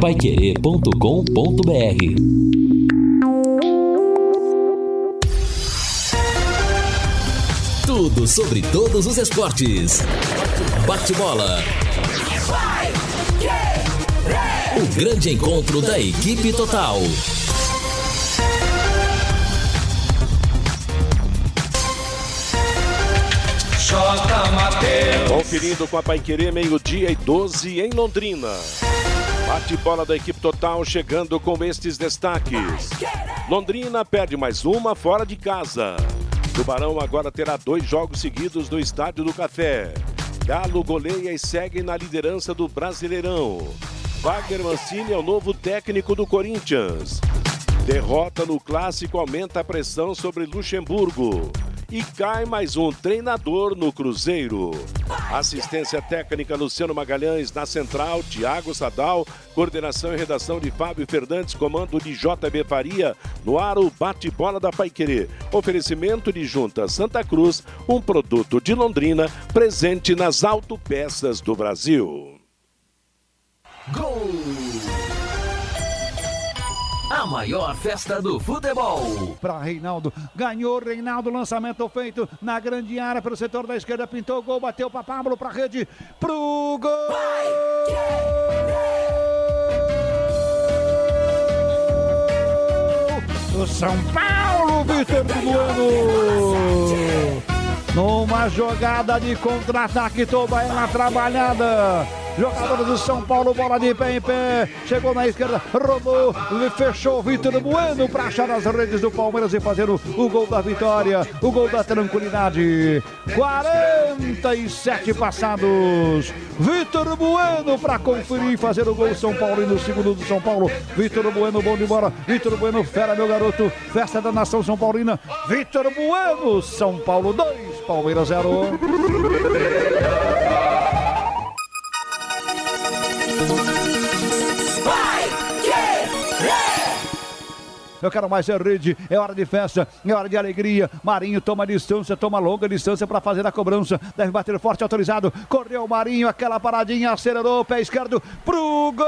paiquerê.com.br Tudo sobre todos os esportes. Bate-bola. O grande encontro da equipe total. Conferindo com a Paiquerê, meio-dia e 12 em Londrina. Bate-bola da equipe total chegando com estes destaques. Londrina perde mais uma fora de casa. Tubarão agora terá dois jogos seguidos no Estádio do Café. Galo goleia e segue na liderança do Brasileirão. Wagner Mancini é o novo técnico do Corinthians. Derrota no clássico aumenta a pressão sobre Luxemburgo. E cai mais um treinador no Cruzeiro. Assistência técnica Luciano Magalhães na central, Tiago Sadal, coordenação e redação de Fábio Fernandes, comando de JB Faria, no ar o bate-bola da Paiquerê. Oferecimento de Junta Santa Cruz, um produto de Londrina, presente nas autopeças do Brasil. Gol! A maior festa do futebol. Para Reinaldo. Ganhou Reinaldo. Lançamento feito na grande área pelo setor da esquerda. Pintou o gol. Bateu para Pablo para rede. Pro gol! Do São Paulo, Vitor Bueno. Numa jogada de contra-ataque, toda ela trabalhada. Jogadores do São Paulo, bola de pé em pé. Chegou na esquerda, rodou, fechou Vitor Bueno para achar as redes do Palmeiras e fazer o, o, gol da vitória, o gol da tranquilidade. 47 passados. Vitor Bueno para conferir e fazer o gol São Paulo e no segundo do São Paulo. Vitor Bueno, bom de bola. Vitor Bueno, fera, meu garoto. Festa da nação São Paulina. Vitor Bueno, São Paulo 2, Palmeiras 0. Eu quero mais é rede, é hora de festa, é hora de alegria. Marinho toma distância, toma longa distância para fazer a cobrança. Deve bater forte, autorizado. Correu Marinho, aquela paradinha, acelerou, pé esquerdo pro gol!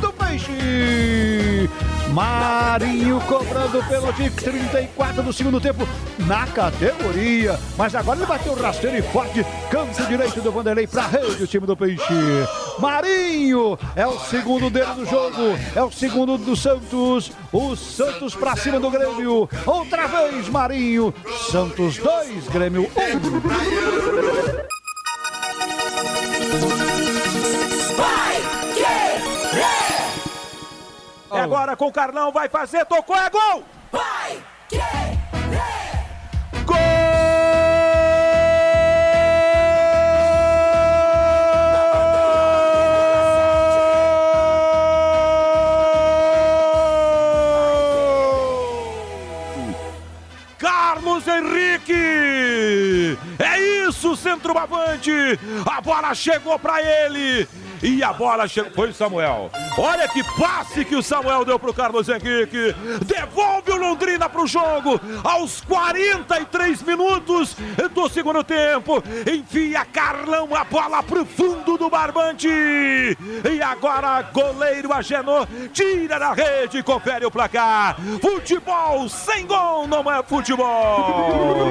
do Peixe! Marinho cobrando pênalti 34 do segundo tempo na categoria. Mas agora ele bateu rasteiro e forte. Canto direito do Vanderlei para rede o time do Peixe. Marinho é o segundo dele do jogo. É o segundo do Santos. O Santos para cima do Grêmio. Outra vez Marinho. Santos 2, Grêmio 1. Um. É agora com o Carlão, vai fazer, tocou, é gol! Vai! Gol! Carlos Henrique! É isso, centroavante! A bola chegou para ele! E a bola chegou. Foi o Samuel. Olha que passe que o Samuel deu pro Carlos Henrique. Devolve o Londrina pro jogo. Aos 43 minutos do segundo tempo. Enfia Carlão a bola pro fundo do barbante. E agora goleiro Agenor tira da rede confere o placar. Futebol sem gol não é futebol.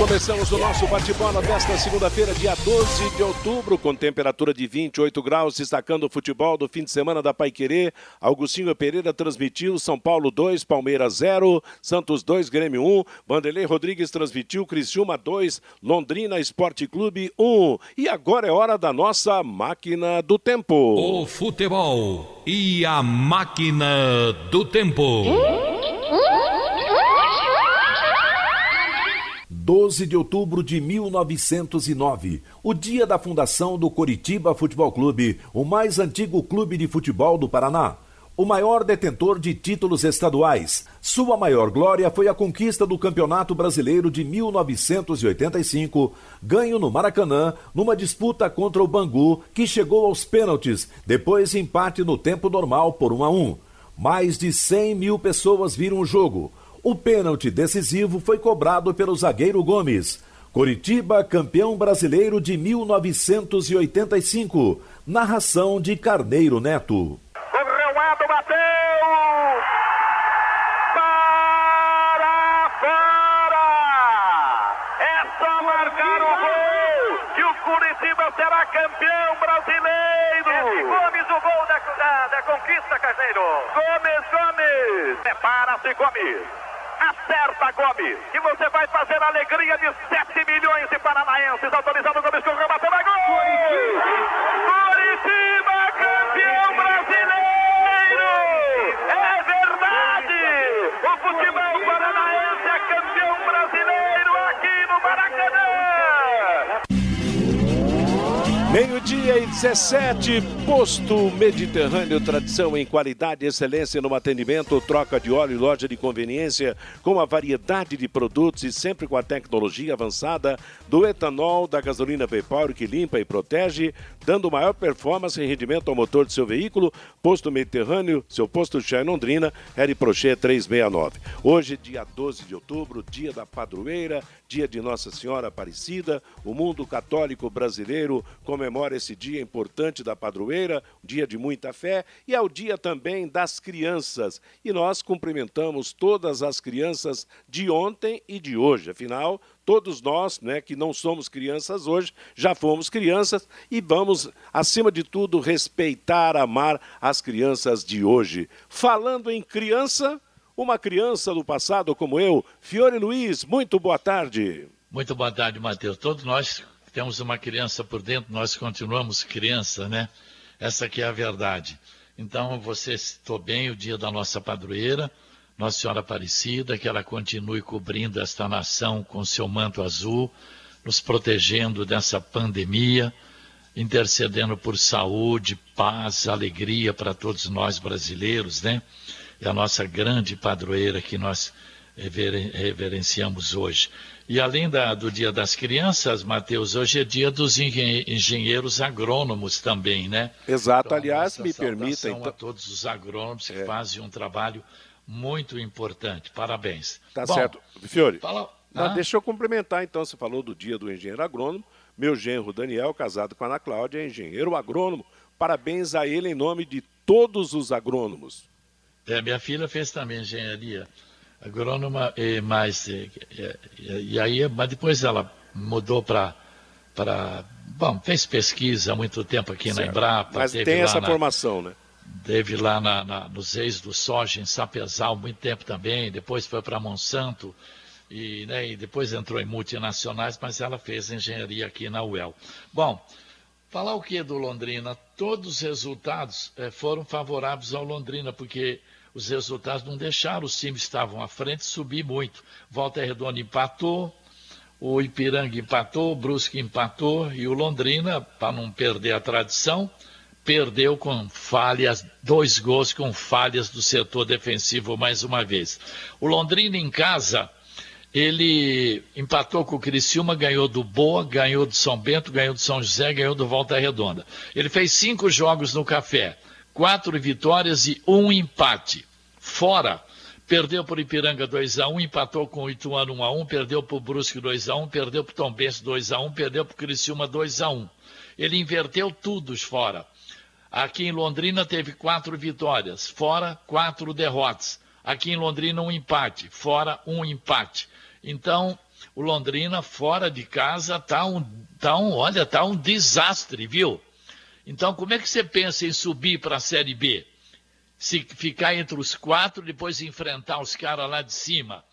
Começamos o nosso bate-bola desta segunda-feira, dia 12 de outubro, com temperatura de 28 graus, destacando o futebol do fim de semana da Paiquerê. Augustinho Pereira transmitiu São Paulo 2, Palmeiras 0, Santos 2, Grêmio 1, Vanderlei Rodrigues transmitiu Criciúma 2, Londrina Esporte Clube 1. E agora é hora da nossa máquina do tempo. O futebol e a máquina do tempo. 12 de outubro de 1909, o dia da fundação do Coritiba Futebol Clube, o mais antigo clube de futebol do Paraná. O maior detentor de títulos estaduais. Sua maior glória foi a conquista do Campeonato Brasileiro de 1985, ganho no Maracanã, numa disputa contra o Bangu, que chegou aos pênaltis, depois empate no tempo normal por 1 a 1. Mais de 100 mil pessoas viram o jogo. O pênalti decisivo foi cobrado pelo zagueiro Gomes. Coritiba, campeão brasileiro de 1985. Narração de Carneiro Neto. Correu, bateu! Para fora! É só marcar o gol que o Curitiba será campeão brasileiro! Esse Gomes, o gol da, da, da conquista, Carneiro! Gomes, Gomes! Prepara-se, Gomes! Acerta Gomes, que você vai fazer a alegria de 7 milhões de paranaenses. Autorizado Gomes correu, bateu na gol! Campeão Meio-dia e 17, Posto Mediterrâneo, tradição em qualidade, excelência no atendimento, troca de óleo e loja de conveniência, com a variedade de produtos e sempre com a tecnologia avançada do etanol, da gasolina Vapor que limpa e protege, dando maior performance e rendimento ao motor de seu veículo. Posto Mediterrâneo, seu posto Chá Londrina, Eri Prochê 369. Hoje, dia 12 de outubro, dia da padroeira, dia de Nossa Senhora Aparecida, o mundo católico brasileiro comemora esse dia importante da padroeira, dia de muita fé, e é o dia também das crianças. E nós cumprimentamos todas as crianças de ontem e de hoje. Afinal, todos nós, né, que não somos crianças hoje, já fomos crianças e vamos, acima de tudo, respeitar, amar as crianças de hoje. Falando em criança, uma criança do passado como eu, Fiore Luiz, muito boa tarde. Muito boa tarde, Matheus. Todos nós temos uma criança por dentro, nós continuamos criança, né? Essa é a verdade. Então, você citou bem o dia da nossa padroeira, Nossa Senhora Aparecida, que ela continue cobrindo esta nação com seu manto azul, nos protegendo dessa pandemia, intercedendo por saúde, paz, alegria para todos nós brasileiros, né? É a nossa grande padroeira que nós reverenciamos hoje. E além da, do Dia das Crianças, Mateus, hoje é dia dos engenheiros agrônomos também, né? Exato. Então, Aliás, me permita. Então... a todos os agrônomos que é. fazem um trabalho muito importante. Parabéns. Tá Bom, certo. Fiore, fala... ah? deixa eu complementar então. Você falou do dia do engenheiro agrônomo. Meu genro Daniel, casado com a Ana Cláudia, é engenheiro agrônomo. Parabéns a ele em nome de todos os agrônomos. É, minha filha fez também engenharia agrônoma e mais e, e, e aí mas depois ela mudou para para bom fez pesquisa há muito tempo aqui certo. na Embrapa mas tem essa na, formação né teve lá na, na, nos ex do soja em Sapezal muito tempo também depois foi para Monsanto e, né, e depois entrou em multinacionais mas ela fez engenharia aqui na UEL bom falar o que do Londrina todos os resultados eh, foram favoráveis ao Londrina porque os resultados não deixaram, os times estavam à frente subir muito. Volta Redonda empatou, o Ipiranga empatou, o Brusque empatou e o Londrina, para não perder a tradição, perdeu com falhas, dois gols com falhas do setor defensivo mais uma vez. O Londrina em casa, ele empatou com o Criciúma, ganhou do Boa, ganhou do São Bento, ganhou do São José, ganhou do Volta Redonda. Ele fez cinco jogos no Café quatro vitórias e um empate. Fora, perdeu por Ipiranga 2x1, empatou com o Ituano 1x1, perdeu por Brusque 2x1, perdeu por Tombense 2x1, perdeu por Criciúma 2x1. Ele inverteu tudo fora. Aqui em Londrina teve quatro vitórias, fora quatro derrotas. Aqui em Londrina um empate, fora um empate. Então, o Londrina fora de casa tá um, tá um, olha, tá um desastre, viu? Então, como é que você pensa em subir para a Série B? Se ficar entre os quatro, depois enfrentar os caras lá de cima.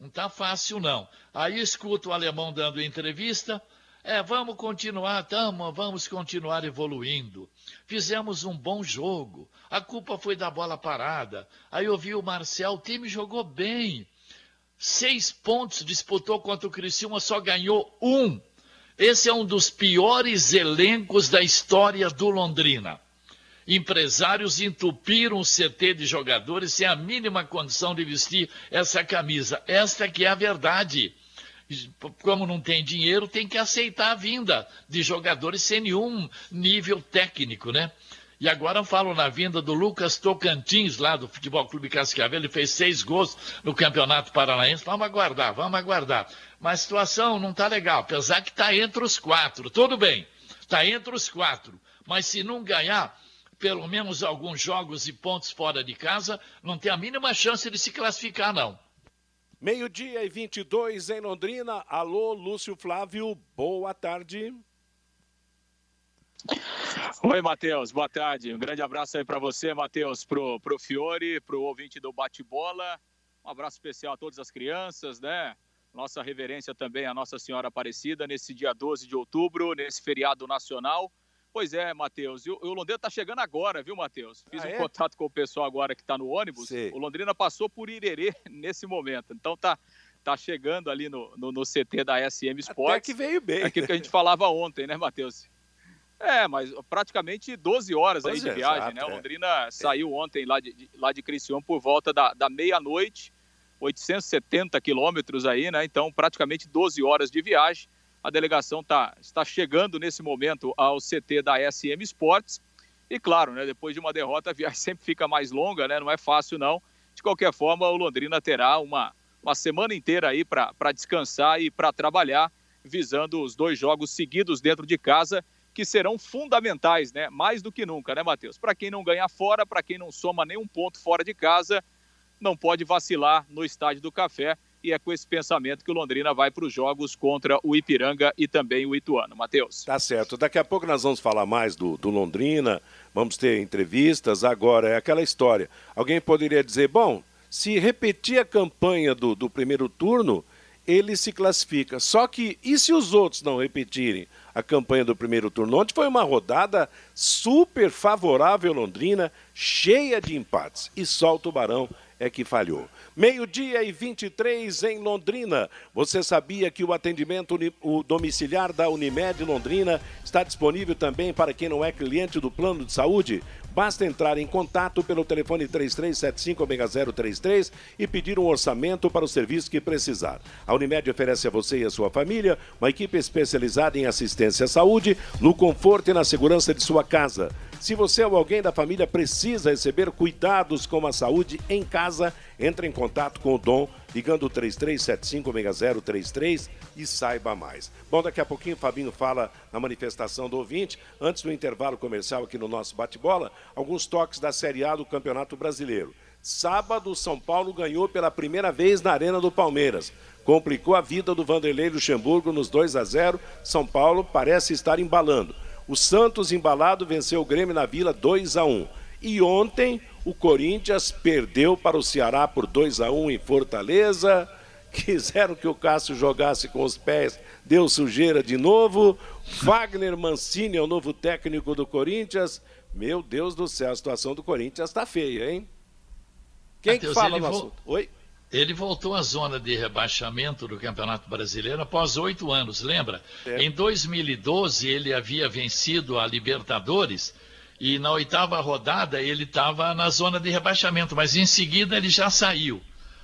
Não está fácil, não. Aí escuto o alemão dando entrevista. É, vamos continuar, tamo, vamos continuar evoluindo. Fizemos um bom jogo. A culpa foi da bola parada. Aí eu vi o Marcel, o time jogou bem. Seis pontos disputou contra o Criciúma, só ganhou um. Esse é um dos piores elencos da história do Londrina. Empresários entupiram o CT de jogadores sem a mínima condição de vestir essa camisa. Esta que é a verdade. Como não tem dinheiro, tem que aceitar a vinda de jogadores sem nenhum nível técnico, né? E agora falo na vinda do Lucas Tocantins, lá do Futebol Clube Cascavel. Ele fez seis gols no Campeonato Paranaense. Vamos aguardar, vamos aguardar. Mas a situação não está legal, apesar que está entre os quatro. Tudo bem, está entre os quatro. Mas se não ganhar pelo menos alguns jogos e pontos fora de casa, não tem a mínima chance de se classificar, não. Meio-dia e 22 em Londrina. Alô, Lúcio Flávio, boa tarde. Oi, Matheus, boa tarde. Um grande abraço aí para você, Matheus, pro, pro Fiore, pro ouvinte do Bate-Bola. Um abraço especial a todas as crianças, né? Nossa reverência também à Nossa Senhora Aparecida nesse dia 12 de outubro, nesse feriado nacional. Pois é, Matheus. E o, Londrina está chegando agora, viu, Matheus? Fiz ah, um é? contato com o pessoal agora que está no ônibus. Sim. O Londrina passou por Irerê nesse momento. Então tá, tá chegando ali no, no, no CT da SM Sports. Até que veio bem. Aquilo que a gente falava ontem, né, Matheus? É, mas praticamente 12 horas 12 aí de viagem, exato, né? O é. Londrina é. saiu ontem lá de, de, lá de Criciúma por volta da, da meia-noite 870 quilômetros aí, né? Então, praticamente 12 horas de viagem. A delegação tá, está chegando nesse momento ao CT da SM Sports. E claro, né, depois de uma derrota, a viagem sempre fica mais longa, né? Não é fácil, não. De qualquer forma, o Londrina terá uma, uma semana inteira aí para descansar e para trabalhar, visando os dois jogos seguidos dentro de casa, que serão fundamentais, né? Mais do que nunca, né, Matheus? Para quem não ganha fora, para quem não soma nenhum ponto fora de casa, não pode vacilar no Estádio do Café. E é com esse pensamento que o Londrina vai para os jogos contra o Ipiranga e também o Ituano. Matheus. Tá certo. Daqui a pouco nós vamos falar mais do, do Londrina, vamos ter entrevistas. Agora, é aquela história. Alguém poderia dizer, bom, se repetir a campanha do, do primeiro turno, ele se classifica. Só que, e se os outros não repetirem a campanha do primeiro turno? Ontem foi uma rodada super favorável Londrina, cheia de empates. E só o Tubarão é que falhou. Meio-dia e 23 em Londrina. Você sabia que o atendimento o domiciliar da Unimed Londrina está disponível também para quem não é cliente do plano de saúde? Basta entrar em contato pelo telefone 3375-6033 e pedir um orçamento para o serviço que precisar. A Unimed oferece a você e a sua família uma equipe especializada em assistência à saúde, no conforto e na segurança de sua casa. Se você ou alguém da família precisa receber cuidados com a saúde em casa, entre em contato com o Dom ligando 33756033 e saiba mais. Bom, daqui a pouquinho o Fabinho fala na manifestação do ouvinte. Antes do intervalo comercial aqui no nosso bate-bola, alguns toques da Série A do Campeonato Brasileiro. Sábado, São Paulo ganhou pela primeira vez na Arena do Palmeiras. Complicou a vida do Vanderlei Luxemburgo nos 2 a 0. São Paulo parece estar embalando. O Santos embalado venceu o Grêmio na Vila 2 a 1. E ontem o Corinthians perdeu para o Ceará por 2 a 1 em Fortaleza. Quiseram que o Cássio jogasse com os pés, deu sujeira de novo. Wagner Mancini é o novo técnico do Corinthians. Meu Deus do céu, a situação do Corinthians está feia, hein? Quem Mateus, que fala no assunto? Oi? Ele voltou à zona de rebaixamento do Campeonato Brasileiro após oito anos, lembra? É. Em 2012 ele havia vencido a Libertadores e na oitava rodada ele estava na zona de rebaixamento, mas em seguida ele já saiu.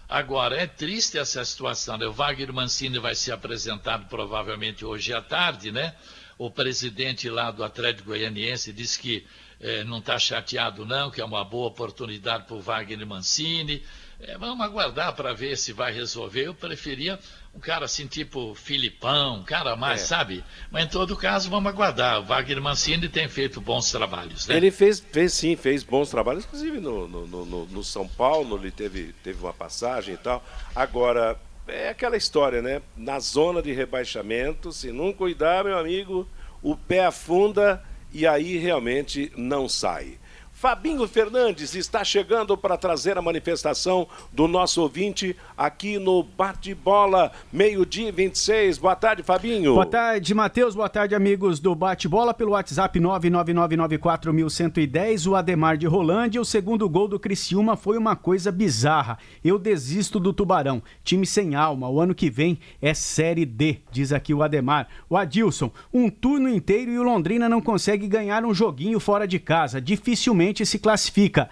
Agora, é triste essa situação, né? O Wagner Mancini vai ser apresentado provavelmente hoje à tarde, né? O presidente lá do Atlético Goianiense disse que eh, não está chateado não, que é uma boa oportunidade para o Wagner Mancini. É, vamos aguardar para ver se vai resolver. Eu preferia um cara assim, tipo Filipão, um cara mais, é. sabe? Mas em todo caso, vamos aguardar. O Wagner Mancini tem feito bons trabalhos, né? Ele fez, fez sim, fez bons trabalhos, inclusive no, no, no, no São Paulo, ele teve, teve uma passagem e tal. Agora, é aquela história, né? Na zona de rebaixamento, se não cuidar, meu amigo, o pé afunda e aí realmente não sai. Fabinho Fernandes está chegando para trazer a manifestação do nosso ouvinte aqui no Bate-Bola, meio-dia 26. Boa tarde, Fabinho. Boa tarde, Matheus. Boa tarde, amigos do Bate-Bola. Pelo WhatsApp 99994110, o Ademar de Rolândia. O segundo gol do Criciúma foi uma coisa bizarra. Eu desisto do Tubarão. Time sem alma. O ano que vem é Série D, diz aqui o Ademar. O Adilson, um turno inteiro e o Londrina não consegue ganhar um joguinho fora de casa. Dificilmente se classifica.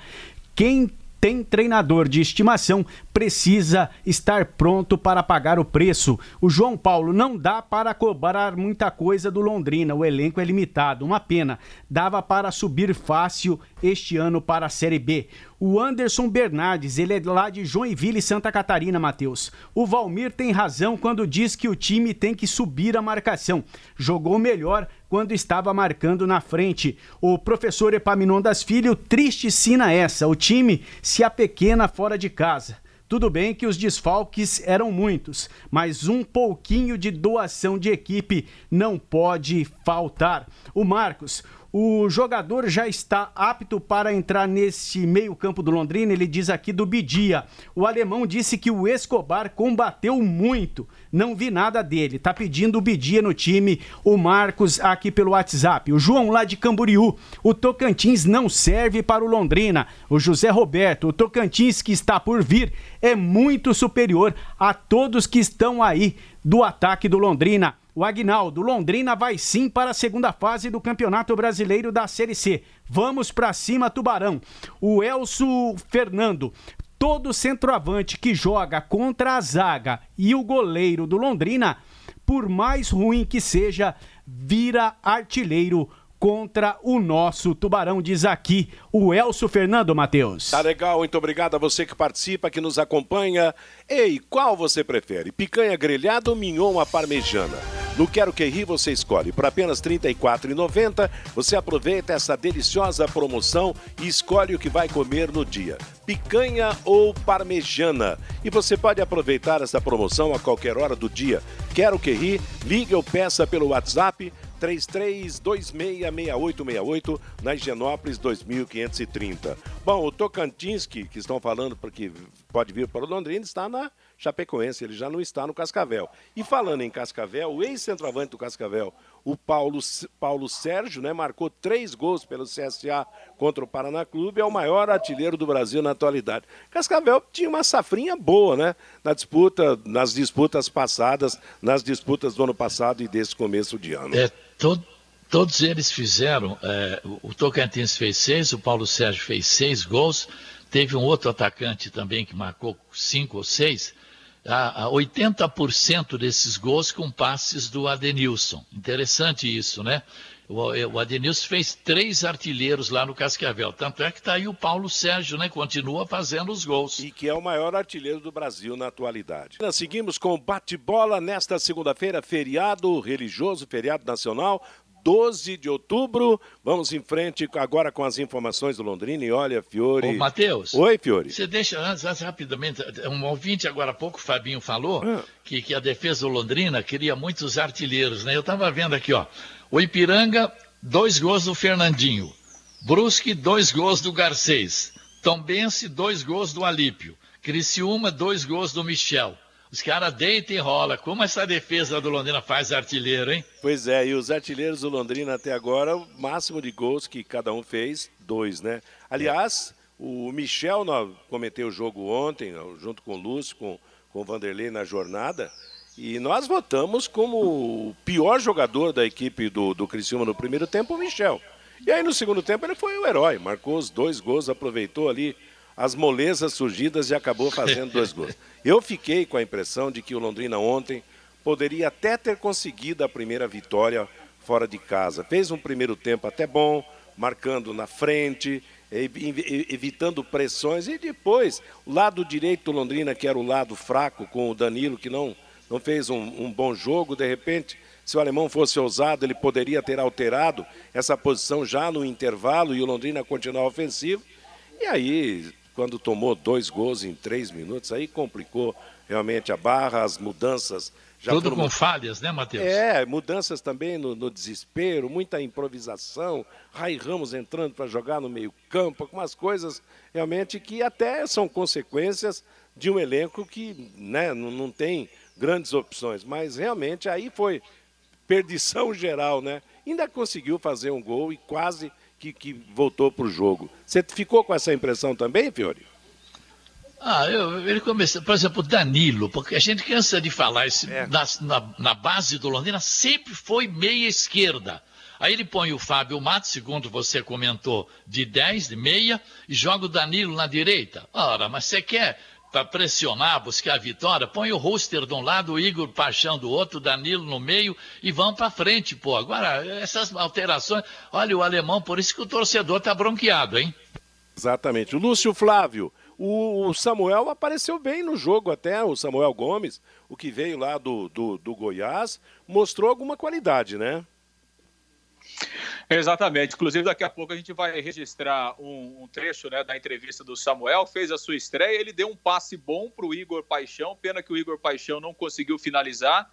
Quem tem treinador de estimação, precisa estar pronto para pagar o preço. O João Paulo não dá para cobrar muita coisa do Londrina, o elenco é limitado, uma pena. Dava para subir fácil este ano para a Série B. O Anderson Bernardes, ele é lá de Joinville, Santa Catarina, Matheus. O Valmir tem razão quando diz que o time tem que subir a marcação. Jogou melhor quando estava marcando na frente. O professor Epaminondas Filho, triste sina essa. O time se apequena fora de casa. Tudo bem que os desfalques eram muitos, mas um pouquinho de doação de equipe não pode faltar. O Marcos, o jogador já está apto para entrar nesse meio-campo do Londrina, ele diz aqui do Bidia. O alemão disse que o Escobar combateu muito. Não vi nada dele. Tá pedindo o Bidia no time. O Marcos aqui pelo WhatsApp. O João lá de Camboriú. O Tocantins não serve para o Londrina. O José Roberto, o Tocantins que está por vir é muito superior a todos que estão aí do ataque do Londrina. O Agnaldo, Londrina vai sim para a segunda fase do Campeonato Brasileiro da Série C. Vamos para cima, Tubarão. O Elso Fernando, todo centroavante que joga contra a zaga e o goleiro do Londrina, por mais ruim que seja, vira artilheiro contra o nosso Tubarão, diz aqui o Elcio Fernando Matheus. Tá legal, muito obrigado a você que participa, que nos acompanha. Ei, qual você prefere? Picanha grelhada ou mignon à parmejana? No Quero Que Ri você escolhe. Por apenas R$ 34,90 você aproveita essa deliciosa promoção e escolhe o que vai comer no dia. Picanha ou parmejana. E você pode aproveitar essa promoção a qualquer hora do dia. Quero Que Ri, ligue ou peça pelo WhatsApp 33266868 na Higienópolis 2530. Bom, o Tocantins, que, que estão falando porque pode vir para o Londrina, está na Chapecoense, ele já não está no Cascavel. E falando em Cascavel, o ex-centroavante do Cascavel, o Paulo, Paulo Sérgio, né, marcou três gols pelo CSA contra o Paraná Clube, é o maior artilheiro do Brasil na atualidade. Cascavel tinha uma safrinha boa, né, na disputa, nas disputas passadas, nas disputas do ano passado e desse começo de ano. É, todo, todos eles fizeram, é, o Tocantins fez seis, o Paulo Sérgio fez seis gols, teve um outro atacante também que marcou cinco ou seis, a, a 80% desses gols com passes do Adenilson. Interessante isso, né? O, o Adenilson fez três artilheiros lá no Cascavel. Tanto é que está aí o Paulo Sérgio, né? Continua fazendo os gols. E que é o maior artilheiro do Brasil na atualidade. Nós seguimos com bate-bola nesta segunda-feira, feriado religioso, feriado nacional. 12 de outubro. Vamos em frente agora com as informações do Londrina. E olha, Fiore. Ô, Matheus. Oi, Fiore. Você deixa, antes, antes, rapidamente, um ouvinte agora há pouco, o Fabinho, falou ah. que, que a defesa do Londrina queria muitos artilheiros, né? Eu estava vendo aqui, ó. O Ipiranga, dois gols do Fernandinho. Brusque, dois gols do Garcês. Tombense, dois gols do Alípio. Criciúma, dois gols do Michel. Os caras deitam e rola. Como essa defesa do Londrina faz artilheiro, hein? Pois é, e os artilheiros do Londrina até agora, o máximo de gols que cada um fez, dois, né? Aliás, o Michel, nós comentei o jogo ontem, junto com o Lúcio, com, com o Vanderlei na jornada, e nós votamos como o pior jogador da equipe do, do Criciúma no primeiro tempo, o Michel. E aí no segundo tempo ele foi o herói, marcou os dois gols, aproveitou ali as molezas surgidas e acabou fazendo dois gols. Eu fiquei com a impressão de que o Londrina ontem poderia até ter conseguido a primeira vitória fora de casa. Fez um primeiro tempo até bom, marcando na frente, evitando pressões e depois o lado direito do Londrina, que era o lado fraco com o Danilo, que não, não fez um, um bom jogo, de repente se o alemão fosse ousado, ele poderia ter alterado essa posição já no intervalo e o Londrina continuar ofensivo. E aí quando tomou dois gols em três minutos, aí complicou realmente a barra, as mudanças. Já Tudo com falhas, né, Matheus? É, mudanças também no, no desespero, muita improvisação, Rai Ramos entrando para jogar no meio-campo, algumas coisas realmente que até são consequências de um elenco que né, não, não tem grandes opções, mas realmente aí foi perdição geral, né? Ainda conseguiu fazer um gol e quase que, que voltou para o jogo. Você ficou com essa impressão também, Fiore? Ah, eu, ele começou, por exemplo, Danilo, porque a gente cansa de falar isso, é. na, na, na, base do Londrina sempre foi meia esquerda. Aí ele põe o Fábio Matos, segundo você comentou, de 10, de meia, e joga o Danilo na direita. Ora, mas você quer para pressionar, buscar a vitória, põe o roster de um lado, o Igor Paixão do outro, Danilo no meio e vão para frente, pô. Agora, essas alterações, olha o alemão, por isso que o torcedor tá bronqueado, hein? Exatamente. O Lúcio Flávio, o Samuel apareceu bem no jogo até, o Samuel Gomes, o que veio lá do, do, do Goiás, mostrou alguma qualidade, né? Exatamente. Inclusive, daqui a pouco a gente vai registrar um, um trecho né, da entrevista do Samuel. Fez a sua estreia, ele deu um passe bom para o Igor Paixão. Pena que o Igor Paixão não conseguiu finalizar.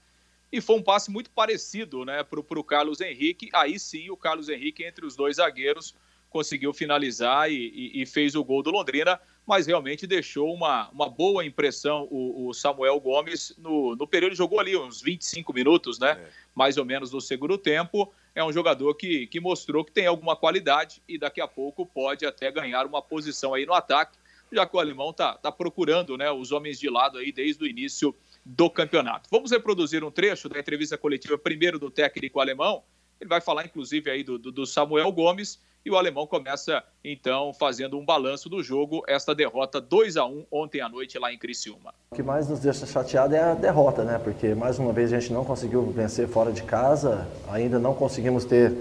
E foi um passe muito parecido né, para o Carlos Henrique. Aí sim, o Carlos Henrique, entre os dois zagueiros, conseguiu finalizar e, e, e fez o gol do Londrina. Mas realmente deixou uma, uma boa impressão o, o Samuel Gomes no, no período. Jogou ali uns 25 minutos, né? É. Mais ou menos no segundo tempo é um jogador que, que mostrou que tem alguma qualidade e daqui a pouco pode até ganhar uma posição aí no ataque, já que o alemão está tá procurando né, os homens de lado aí desde o início do campeonato. Vamos reproduzir um trecho da entrevista coletiva primeiro do técnico alemão. Ele vai falar, inclusive, aí do, do Samuel Gomes e o alemão começa, então, fazendo um balanço do jogo, esta derrota 2 a 1 ontem à noite lá em Criciúma. O que mais nos deixa chateado é a derrota, né? Porque mais uma vez a gente não conseguiu vencer fora de casa, ainda não conseguimos ter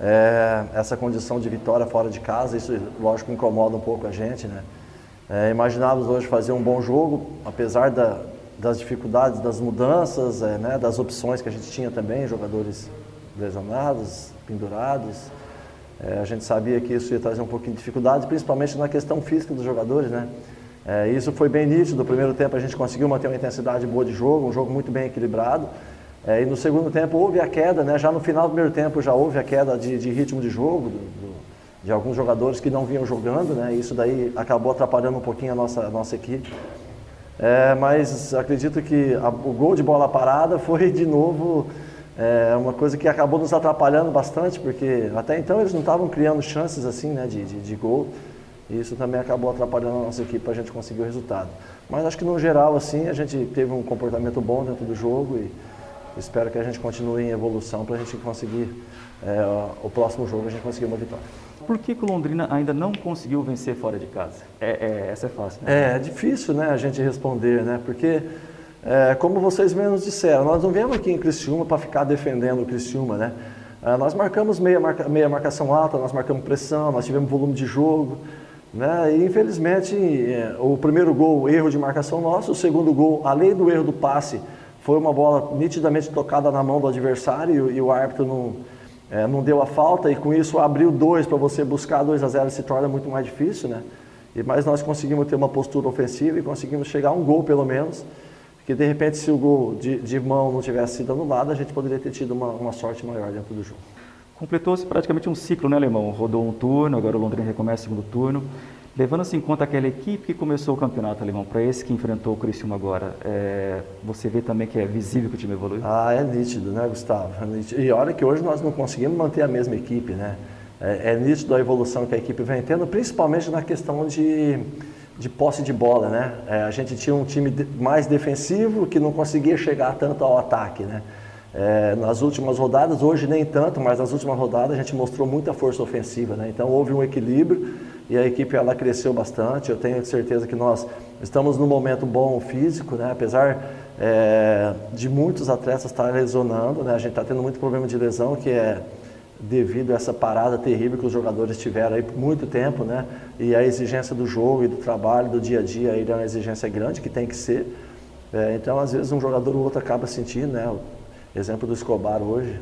é, essa condição de vitória fora de casa, isso lógico incomoda um pouco a gente, né? É, imaginávamos hoje fazer um bom jogo, apesar da, das dificuldades, das mudanças, é, né, das opções que a gente tinha também, jogadores lesionados, pendurados. É, a gente sabia que isso ia trazer um pouquinho de dificuldade, principalmente na questão física dos jogadores, né? É, isso foi bem nítido. No primeiro tempo a gente conseguiu manter uma intensidade boa de jogo, um jogo muito bem equilibrado. É, e no segundo tempo houve a queda, né? Já no final do primeiro tempo já houve a queda de, de ritmo de jogo do, do, de alguns jogadores que não vinham jogando, né? Isso daí acabou atrapalhando um pouquinho a nossa, a nossa equipe. É, mas acredito que a, o gol de bola parada foi de novo é uma coisa que acabou nos atrapalhando bastante, porque até então eles não estavam criando chances assim, né, de, de, de gol. E isso também acabou atrapalhando a nossa equipe para a gente conseguir o resultado. Mas acho que no geral, assim, a gente teve um comportamento bom dentro do jogo e espero que a gente continue em evolução para a gente conseguir, é, o próximo jogo, a gente conseguir uma vitória. Por que, que o Londrina ainda não conseguiu vencer fora de casa? É, é essa é fácil, né? É, é difícil, né, a gente responder, né, porque é, como vocês mesmos disseram, nós não viemos aqui em Criciúma para ficar defendendo o Criciúma, né? É, nós marcamos meia, marca, meia marcação alta, nós marcamos pressão, nós tivemos volume de jogo, né? E infelizmente é, o primeiro gol, erro de marcação nosso, o segundo gol, além do erro do passe, foi uma bola nitidamente tocada na mão do adversário e, e o árbitro não, é, não deu a falta e com isso abriu dois para você buscar 2 a 0 se torna muito mais difícil, né? E, mas nós conseguimos ter uma postura ofensiva e conseguimos chegar a um gol pelo menos que de repente se o gol de, de mão não tivesse sido anulado, a gente poderia ter tido uma, uma sorte maior dentro do jogo. Completou-se praticamente um ciclo, né, Alemão? Rodou um turno, agora o Londrina recomeça o segundo turno. Levando-se em conta aquela equipe que começou o campeonato, Alemão, para esse que enfrentou o Criciúma agora, é, você vê também que é visível que o time evoluiu? Ah, é nítido, né, Gustavo? É nítido. E olha que hoje nós não conseguimos manter a mesma equipe, né? É, é nítido a evolução que a equipe vem tendo, principalmente na questão de de posse de bola, né? É, a gente tinha um time mais defensivo que não conseguia chegar tanto ao ataque, né? É, nas últimas rodadas, hoje nem tanto, mas nas últimas rodadas a gente mostrou muita força ofensiva, né? Então houve um equilíbrio e a equipe ela cresceu bastante. Eu tenho certeza que nós estamos num momento bom físico, né? Apesar é, de muitos atletas estarem lesionando, né? A gente está tendo muito problema de lesão que é devido a essa parada terrível que os jogadores tiveram aí por muito tempo, né? E a exigência do jogo e do trabalho, do dia a dia, aí é uma exigência grande que tem que ser. É, então, às vezes, um jogador ou outro acaba sentindo, né? O exemplo do Escobar hoje,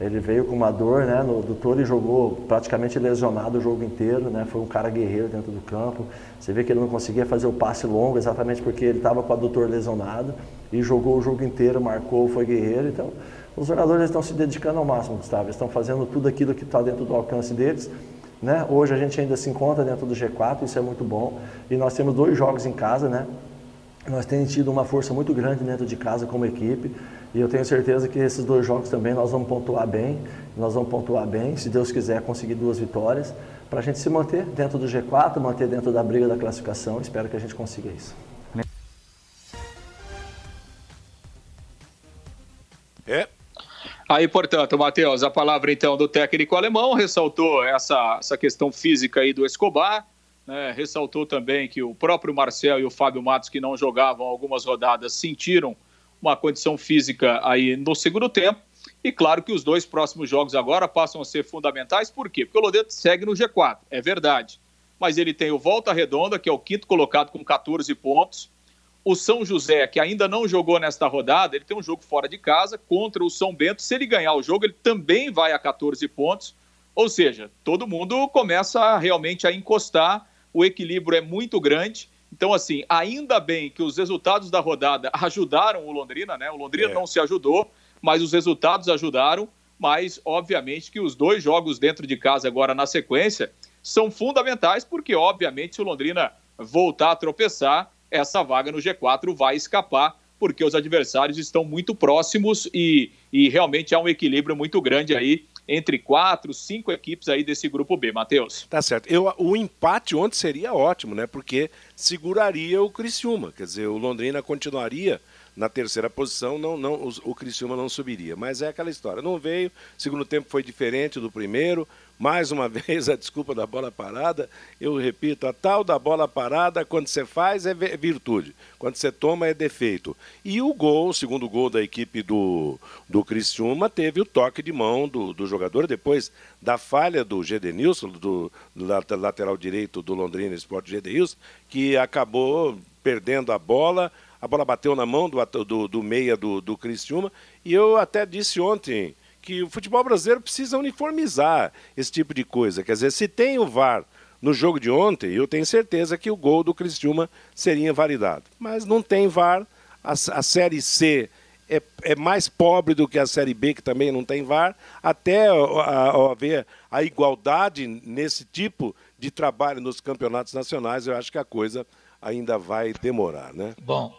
ele veio com uma dor, né? No doutor e jogou praticamente lesionado o jogo inteiro, né? Foi um cara guerreiro dentro do campo. Você vê que ele não conseguia fazer o passe longo exatamente porque ele estava com a doutor lesionado e jogou o jogo inteiro, marcou, foi guerreiro. Então, os jogadores estão se dedicando ao máximo, Gustavo. Eles estão fazendo tudo aquilo que está dentro do alcance deles. Né? Hoje a gente ainda se encontra dentro do G4, isso é muito bom. E nós temos dois jogos em casa, né? Nós temos tido uma força muito grande dentro de casa como equipe. E eu tenho certeza que esses dois jogos também nós vamos pontuar bem. Nós vamos pontuar bem, se Deus quiser, conseguir duas vitórias. Para a gente se manter dentro do G4, manter dentro da briga da classificação. Espero que a gente consiga isso. Aí, portanto, Matheus, a palavra então do técnico alemão ressaltou essa, essa questão física aí do Escobar, né, ressaltou também que o próprio Marcel e o Fábio Matos, que não jogavam algumas rodadas, sentiram uma condição física aí no segundo tempo. E claro que os dois próximos jogos agora passam a ser fundamentais, por quê? Porque o Lodê segue no G4, é verdade. Mas ele tem o Volta Redonda, que é o quinto colocado com 14 pontos, o São José, que ainda não jogou nesta rodada, ele tem um jogo fora de casa contra o São Bento. Se ele ganhar o jogo, ele também vai a 14 pontos. Ou seja, todo mundo começa realmente a encostar, o equilíbrio é muito grande. Então, assim, ainda bem que os resultados da rodada ajudaram o Londrina, né? O Londrina é. não se ajudou, mas os resultados ajudaram. Mas, obviamente, que os dois jogos dentro de casa agora na sequência são fundamentais, porque, obviamente, se o Londrina voltar a tropeçar, essa vaga no G4 vai escapar, porque os adversários estão muito próximos e, e realmente há um equilíbrio muito grande aí entre quatro, cinco equipes aí desse grupo B, Matheus. Tá certo. Eu, o empate ontem seria ótimo, né? Porque seguraria o Criciúma. Quer dizer, o Londrina continuaria na terceira posição, não, não, o, o Criciúma não subiria. Mas é aquela história. Não veio, segundo tempo foi diferente do primeiro. Mais uma vez, a desculpa da bola parada, eu repito, a tal da bola parada, quando você faz é virtude, quando você toma é defeito. E o gol, o segundo gol da equipe do, do Criciúma, teve o toque de mão do, do jogador, depois da falha do Gedenilson, do, do lateral direito do Londrina Esporte Gedenilson, que acabou perdendo a bola, a bola bateu na mão do, do, do meia do, do Criciúma, e eu até disse ontem que o futebol brasileiro precisa uniformizar esse tipo de coisa. Quer dizer, se tem o VAR no jogo de ontem, eu tenho certeza que o gol do Cristiúma seria invalidado. Mas não tem VAR, a, a Série C é, é, mais pobre do que a Série B, que também não tem VAR, até haver a, a, a igualdade nesse tipo de trabalho nos campeonatos nacionais, eu acho que a coisa ainda vai demorar, né? Bom,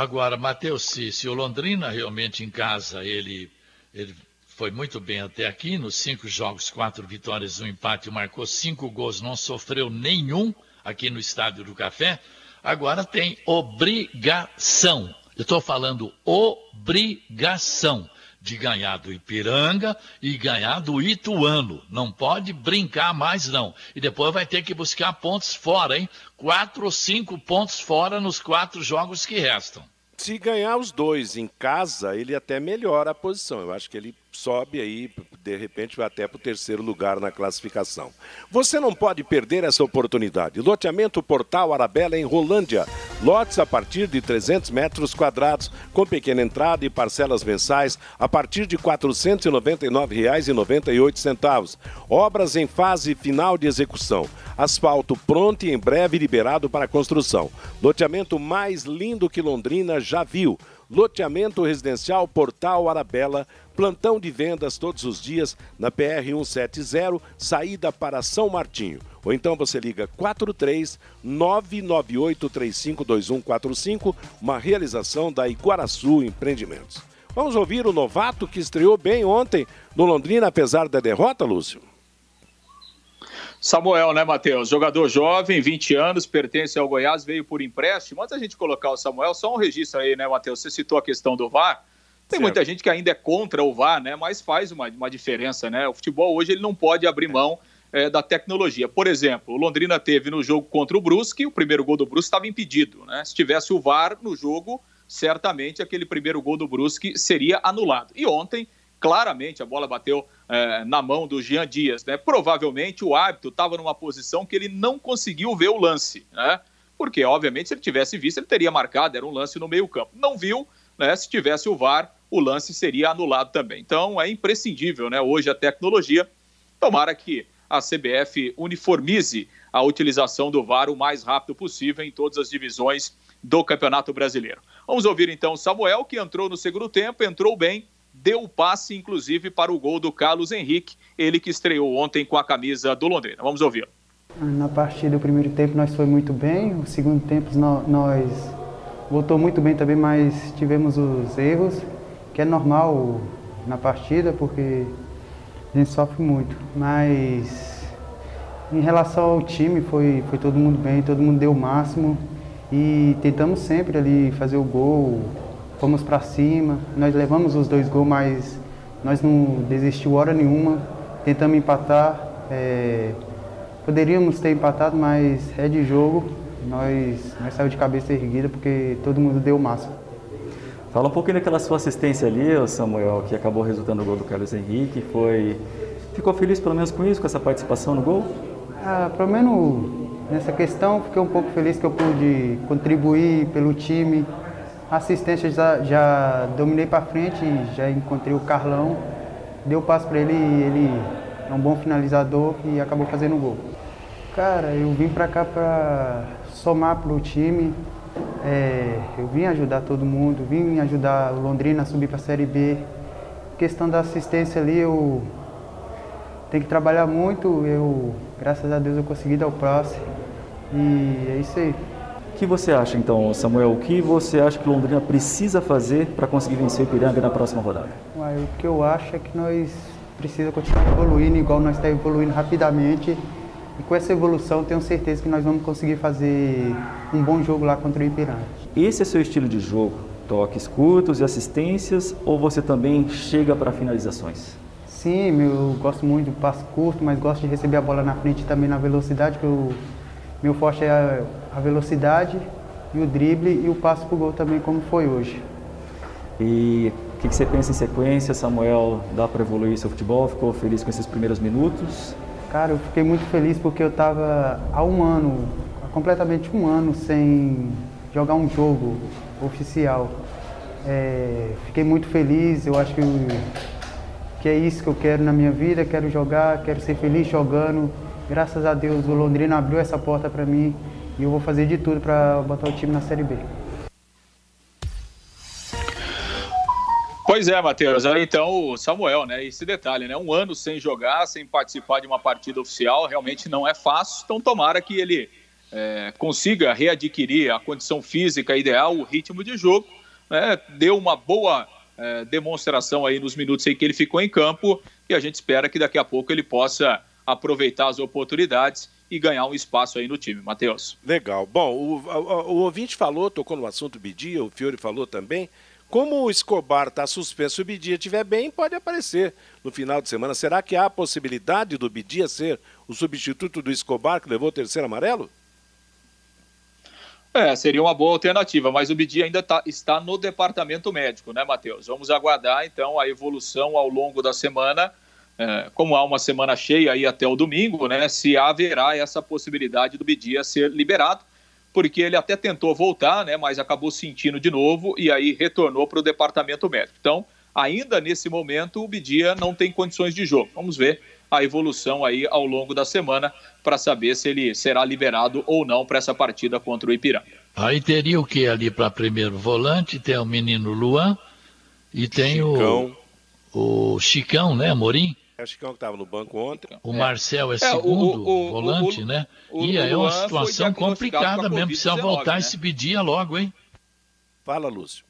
agora, Matheus, se, se o Londrina realmente em casa ele, ele foi muito bem até aqui, nos cinco jogos, quatro vitórias, um empate, marcou cinco gols, não sofreu nenhum aqui no Estádio do Café. Agora tem obrigação, eu estou falando obrigação de ganhar do Ipiranga e ganhar do Ituano. Não pode brincar mais, não. E depois vai ter que buscar pontos fora, hein? Quatro ou cinco pontos fora nos quatro jogos que restam. Se ganhar os dois em casa, ele até melhora a posição. Eu acho que ele sobe aí, de repente vai até para o terceiro lugar na classificação. Você não pode perder essa oportunidade. Loteamento Portal Arabella em Rolândia. Lotes a partir de 300 metros quadrados, com pequena entrada e parcelas mensais a partir de R$ 499,98. Obras em fase final de execução. Asfalto pronto e em breve liberado para construção. Loteamento mais lindo que Londrina já viu. Loteamento residencial Portal Arabella Plantão de vendas todos os dias na PR 170, saída para São Martinho. Ou então você liga 43 998352145, uma realização da Iguaraçu Empreendimentos. Vamos ouvir o novato que estreou bem ontem no Londrina, apesar da derrota, Lúcio? Samuel, né, Matheus? Jogador jovem, 20 anos, pertence ao Goiás, veio por empréstimo. Antes da gente colocar o Samuel, só um registro aí, né, Matheus? Você citou a questão do VAR. Tem certo. muita gente que ainda é contra o VAR, né? Mas faz uma, uma diferença, né? O futebol hoje ele não pode abrir mão é, da tecnologia. Por exemplo, o Londrina teve no jogo contra o Brusque, o primeiro gol do Brusque estava impedido, né? Se tivesse o VAR no jogo, certamente aquele primeiro gol do Brusque seria anulado. E ontem, claramente, a bola bateu é, na mão do Jean Dias, né? Provavelmente o árbitro estava numa posição que ele não conseguiu ver o lance, né? Porque, obviamente, se ele tivesse visto, ele teria marcado, era um lance no meio-campo. Não viu, né? Se tivesse o VAR, o lance seria anulado também. Então é imprescindível, né? Hoje a tecnologia. Tomara que a CBF uniformize a utilização do VAR o mais rápido possível em todas as divisões do Campeonato Brasileiro. Vamos ouvir então o Samuel, que entrou no segundo tempo, entrou bem, deu o passe, inclusive, para o gol do Carlos Henrique, ele que estreou ontem com a camisa do Londrina. Vamos ouvir. Na partida do primeiro tempo nós foi muito bem, o segundo tempo nós voltou muito bem também, mas tivemos os erros que é normal na partida, porque a gente sofre muito. Mas em relação ao time, foi, foi todo mundo bem, todo mundo deu o máximo e tentamos sempre ali fazer o gol, fomos para cima. Nós levamos os dois gols, mas nós não desistiu hora nenhuma, tentamos empatar. É, poderíamos ter empatado, mas é de jogo. Nós, nós saímos de cabeça erguida porque todo mundo deu o máximo. Fala um pouquinho daquela sua assistência ali, Samuel, que acabou resultando no gol do Carlos Henrique. Foi... Ficou feliz pelo menos com isso, com essa participação no gol? Ah, pelo menos nessa questão, fiquei um pouco feliz que eu pude contribuir pelo time. Assistência já, já dominei para frente, já encontrei o Carlão, deu passo para ele e ele é um bom finalizador e acabou fazendo o gol. Cara, eu vim para cá para somar para o time. É, eu vim ajudar todo mundo, vim ajudar o Londrina a subir para a Série B. Questão da assistência ali, eu tenho que trabalhar muito. Eu, graças a Deus, eu consegui dar o passe. E é isso aí. O que você acha então, Samuel? O que você acha que Londrina precisa fazer para conseguir vencer o Ipiranga na próxima rodada? Uai, o que eu acho é que nós precisamos continuar evoluindo, igual nós estamos evoluindo rapidamente. E com essa evolução, tenho certeza que nós vamos conseguir fazer um bom jogo lá contra o Ipiranga. Esse é seu estilo de jogo? Toques curtos e assistências ou você também chega para finalizações? Sim, eu gosto muito do passo curto, mas gosto de receber a bola na frente também na velocidade, que o meu forte é a, a velocidade e o drible e o passo para o gol também, como foi hoje. E o que, que, você pensa em sequência, Samuel? Dá para evoluir seu futebol? Ficou feliz com esses primeiros minutos? Cara, eu fiquei muito feliz porque eu estava há um ano, há completamente um ano, sem jogar um jogo oficial. É, fiquei muito feliz, eu acho que, que é isso que eu quero na minha vida, quero jogar, quero ser feliz jogando. Graças a Deus o Londrina abriu essa porta para mim e eu vou fazer de tudo para botar o time na Série B. Pois é, Matheus. Então, o Samuel, né? Esse detalhe, né? Um ano sem jogar, sem participar de uma partida oficial, realmente não é fácil. Então, tomara que ele é, consiga readquirir a condição física ideal, o ritmo de jogo. Né? Deu uma boa é, demonstração aí nos minutos em que ele ficou em campo e a gente espera que daqui a pouco ele possa aproveitar as oportunidades e ganhar um espaço aí no time. Matheus. Legal. Bom, o, o, o ouvinte falou, tocou no assunto Bidia, o Fiore falou também como o Escobar está suspenso, se o Bidia estiver bem, pode aparecer no final de semana. Será que há a possibilidade do Bidia ser o substituto do Escobar, que levou o terceiro amarelo? É, seria uma boa alternativa, mas o Bidia ainda tá, está no departamento médico, né, Matheus? Vamos aguardar, então, a evolução ao longo da semana. É, como há uma semana cheia aí até o domingo, né, se haverá essa possibilidade do Bidia ser liberado porque ele até tentou voltar, né, mas acabou sentindo de novo e aí retornou para o departamento médico. Então, ainda nesse momento, o Bidia não tem condições de jogo. Vamos ver a evolução aí ao longo da semana para saber se ele será liberado ou não para essa partida contra o Ipiranga. Aí teria o que ali para primeiro volante? Tem o menino Luan e tem Chicão. o, o Chicão, né, Morim? É o Chicão que estava no banco ontem. O Marcel é, é segundo o, o, volante, o, né? e aí é uma situação complicada mesmo. Precisa voltar né? esse pedia logo, hein? Fala, Lúcio.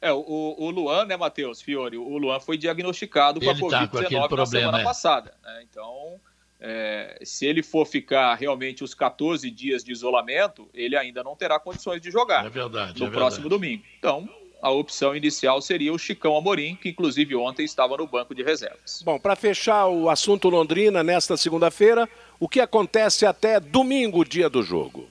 É, o, o Luan, né, Matheus Fiore? O Luan foi diagnosticado com a Covid-19 tá na semana é. passada. Né? Então, é, se ele for ficar realmente os 14 dias de isolamento, ele ainda não terá condições de jogar. É verdade. No é próximo verdade. domingo. Então, a opção inicial seria o Chicão Amorim, que inclusive ontem estava no banco de reservas. Bom, para fechar o assunto Londrina nesta segunda-feira, o que acontece até domingo, dia do jogo?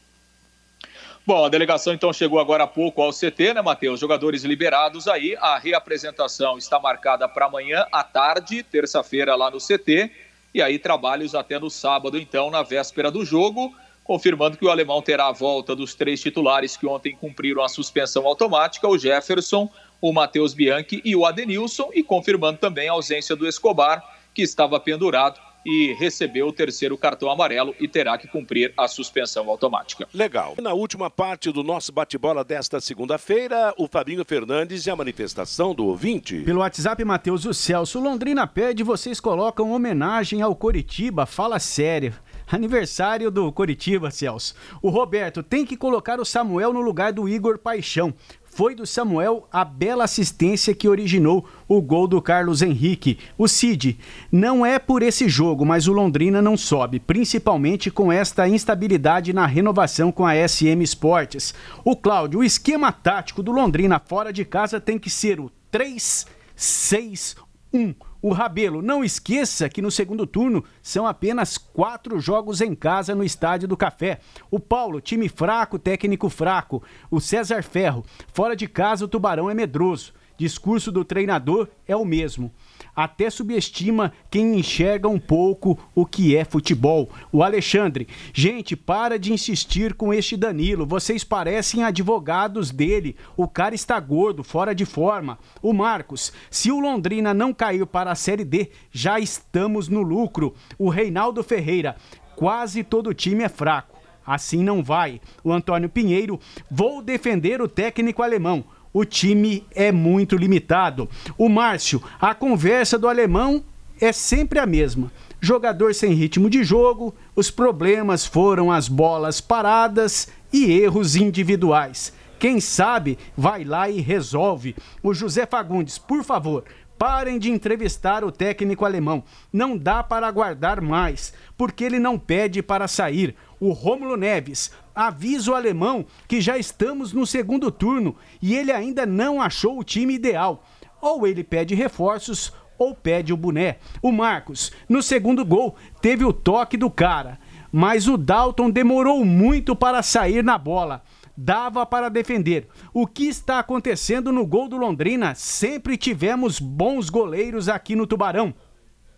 Bom, a delegação então chegou agora há pouco ao CT, né, Matheus? Jogadores liberados aí. A reapresentação está marcada para amanhã à tarde, terça-feira, lá no CT. E aí, trabalhos até no sábado, então, na véspera do jogo confirmando que o alemão terá a volta dos três titulares que ontem cumpriram a suspensão automática, o Jefferson, o Matheus Bianchi e o Adenilson, e confirmando também a ausência do Escobar, que estava pendurado e recebeu o terceiro cartão amarelo e terá que cumprir a suspensão automática. Legal. Na última parte do nosso bate-bola desta segunda-feira, o Fabinho Fernandes e a manifestação do ouvinte. Pelo WhatsApp, Matheus o Celso, Londrina pede, vocês colocam homenagem ao Coritiba, fala sério. Aniversário do Coritiba, Celso. O Roberto tem que colocar o Samuel no lugar do Igor Paixão. Foi do Samuel a bela assistência que originou o gol do Carlos Henrique. O Cid, não é por esse jogo, mas o Londrina não sobe, principalmente com esta instabilidade na renovação com a SM Esportes. O Cláudio, o esquema tático do Londrina fora de casa tem que ser o 3-6-1 o Rabelo. Não esqueça que no segundo turno são apenas quatro jogos em casa no Estádio do Café. O Paulo, time fraco, técnico fraco. O César Ferro, fora de casa o Tubarão é medroso. Discurso do treinador é o mesmo até subestima quem enxerga um pouco o que é futebol. O Alexandre, gente, para de insistir com este Danilo. Vocês parecem advogados dele. O cara está gordo, fora de forma. O Marcos, se o Londrina não cair para a Série D, já estamos no lucro. O Reinaldo Ferreira, quase todo time é fraco. Assim não vai. O Antônio Pinheiro, vou defender o técnico alemão o time é muito limitado. O Márcio, a conversa do alemão é sempre a mesma. Jogador sem ritmo de jogo, os problemas foram as bolas paradas e erros individuais. Quem sabe vai lá e resolve. O José Fagundes, por favor, parem de entrevistar o técnico alemão. Não dá para aguardar mais, porque ele não pede para sair. O Rômulo Neves, avisa o alemão que já estamos no segundo turno e ele ainda não achou o time ideal. Ou ele pede reforços ou pede o boné. O Marcos, no segundo gol, teve o toque do cara, mas o Dalton demorou muito para sair na bola. Dava para defender. O que está acontecendo no gol do Londrina? Sempre tivemos bons goleiros aqui no Tubarão.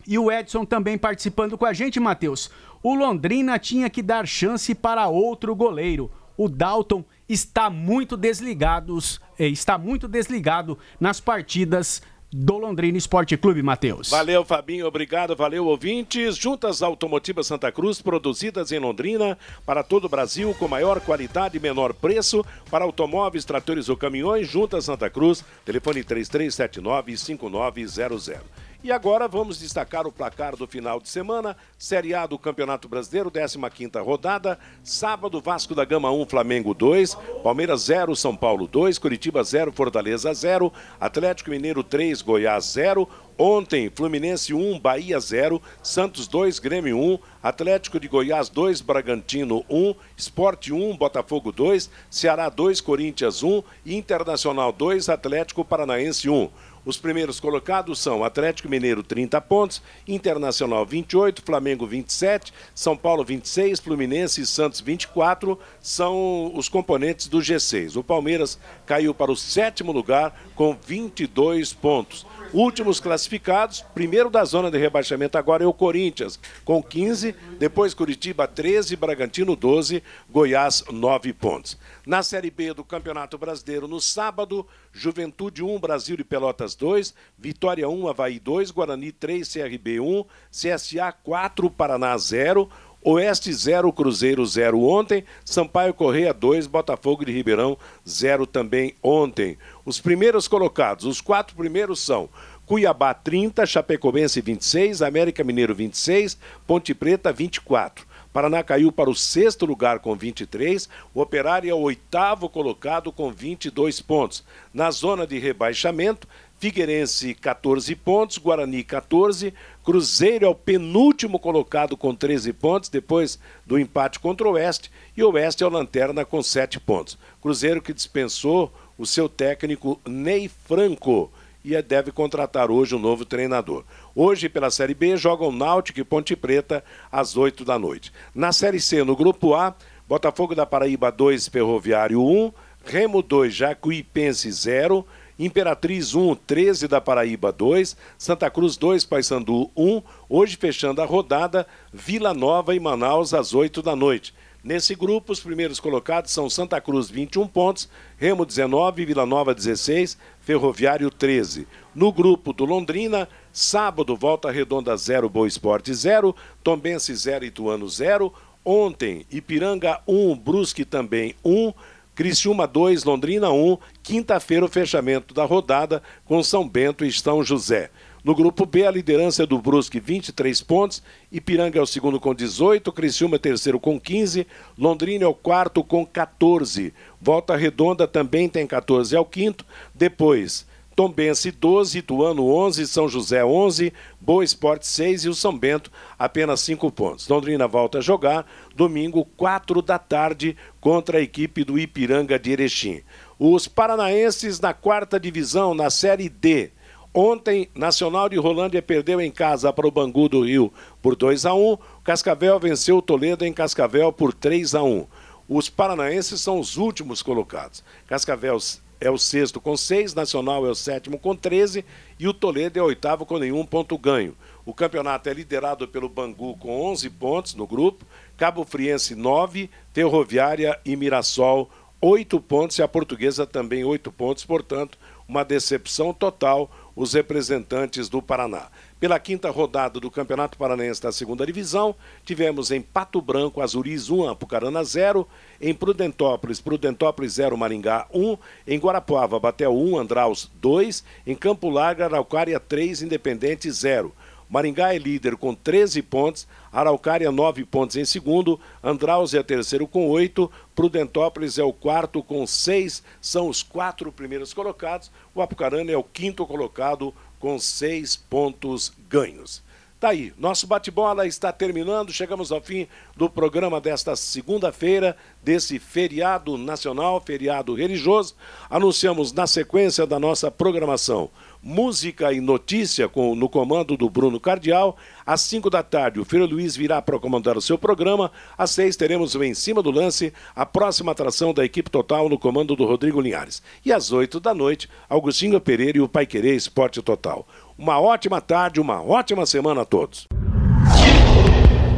E o Edson também participando com a gente, Matheus. O Londrina tinha que dar chance para outro goleiro. O Dalton está muito desligado, eh, está muito desligado nas partidas do Londrina Esporte Clube, Matheus. Valeu, Fabinho, obrigado, valeu, ouvintes. Juntas Automotivas Santa Cruz, produzidas em Londrina para todo o Brasil, com maior qualidade e menor preço para automóveis, tratores ou caminhões. Juntas Santa Cruz, telefone 3379-5900. E agora vamos destacar o placar do final de semana. Série A do Campeonato Brasileiro, 15ª rodada. Sábado, Vasco da Gama 1, Flamengo 2. Palmeiras 0, São Paulo 2. Curitiba 0, Fortaleza 0. Atlético Mineiro 3, Goiás 0. Ontem, Fluminense 1, Bahia 0, Santos 2, Grêmio 1, Atlético de Goiás 2, Bragantino 1, Esporte 1, Botafogo 2, Ceará 2, Corinthians 1, Internacional 2, Atlético Paranaense 1. Os primeiros colocados são Atlético Mineiro 30 pontos, Internacional 28, Flamengo 27, São Paulo 26, Fluminense e Santos 24 são os componentes do G6. O Palmeiras caiu para o sétimo lugar com 22 pontos. Últimos classificados, primeiro da zona de rebaixamento agora é o Corinthians, com 15, depois Curitiba 13, Bragantino 12, Goiás 9 pontos. Na Série B do Campeonato Brasileiro, no sábado, Juventude 1, Brasil de Pelotas 2, Vitória 1, Havaí 2, Guarani 3, CRB 1, CSA 4, Paraná 0, Oeste 0, Cruzeiro 0 ontem, Sampaio Correia 2, Botafogo de Ribeirão 0 também ontem. Os primeiros colocados, os quatro primeiros são Cuiabá 30, Chapecoense 26, América Mineiro 26, Ponte Preta 24. Paraná caiu para o sexto lugar com 23. O Operário é o oitavo colocado com 22 pontos. Na zona de rebaixamento, Figueirense 14 pontos, Guarani 14, Cruzeiro é o penúltimo colocado com 13 pontos, depois do empate contra o Oeste, e o Oeste é o lanterna com 7 pontos. Cruzeiro que dispensou o seu técnico Ney Franco e deve contratar hoje um novo treinador. Hoje, pela Série B, jogam Náutico e Ponte Preta às 8 da noite. Na Série C, no Grupo A, Botafogo da Paraíba 2, Ferroviário 1, Remo 2, Jacuipense 0, Imperatriz 1, 13 da Paraíba 2, Santa Cruz 2, Paysandu 1. Hoje, fechando a rodada, Vila Nova e Manaus às 8 da noite. Nesse grupo, os primeiros colocados são Santa Cruz, 21 pontos, Remo 19, Vila Nova 16, Ferroviário 13. No grupo do Londrina, sábado, Volta Redonda 0, Boa Esporte 0, Tombense 0, Ituano 0. Ontem, Ipiranga 1, Brusque também 1. Criciúma 2, Londrina 1. Quinta-feira, o fechamento da rodada com São Bento e São José. No grupo B, a liderança é do Brusque, 23 pontos. Ipiranga é o segundo com 18. Criciúma é terceiro com 15. Londrina é o quarto com 14. Volta Redonda também tem 14, é o quinto. Depois, Tombense 12, Ituano 11, São José 11, Boa Esporte 6 e o São Bento apenas 5 pontos. Londrina volta a jogar domingo, 4 da tarde, contra a equipe do Ipiranga de Erechim. Os paranaenses na quarta divisão, na Série D. Ontem, Nacional de Rolândia perdeu em casa para o Bangu do Rio por 2 a 1 Cascavel venceu o Toledo em Cascavel por 3 a 1 Os paranaenses são os últimos colocados. Cascavel é o sexto com 6, Nacional é o sétimo com 13 e o Toledo é o oitavo com nenhum ponto ganho. O campeonato é liderado pelo Bangu com 11 pontos no grupo, Cabo Friense 9, Ferroviária e Mirassol 8 pontos e a Portuguesa também 8 pontos, portanto, uma decepção total os representantes do Paraná. Pela quinta rodada do Campeonato Paranaense da Segunda Divisão, tivemos em Pato Branco, Azuris 1, Apucarana 0, em Prudentópolis, Prudentópolis 0, Maringá 1, em Guarapuava, Batel 1, Andraus 2, em Campo Largo, Araucária 3, Independente 0. Maringá é líder com 13 pontos, Araucária 9 pontos em segundo, Andraus é terceiro com 8, Prudentópolis é o quarto com 6, são os quatro primeiros colocados, o Apucarana é o quinto colocado com 6 pontos ganhos. Tá aí, nosso bate-bola está terminando, chegamos ao fim do programa desta segunda-feira, desse feriado nacional, feriado religioso. Anunciamos na sequência da nossa programação música e notícia com, no comando do Bruno Cardial. Às 5 da tarde, o Filho Luiz virá para comandar o seu programa. Às 6 teremos o Em Cima do Lance, a próxima atração da equipe total no comando do Rodrigo Linhares. E às 8 da noite, Augustinho Pereira e o Pai Querer Esporte Total. Uma ótima tarde, uma ótima semana a todos.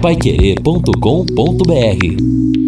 Paiquerê.com.br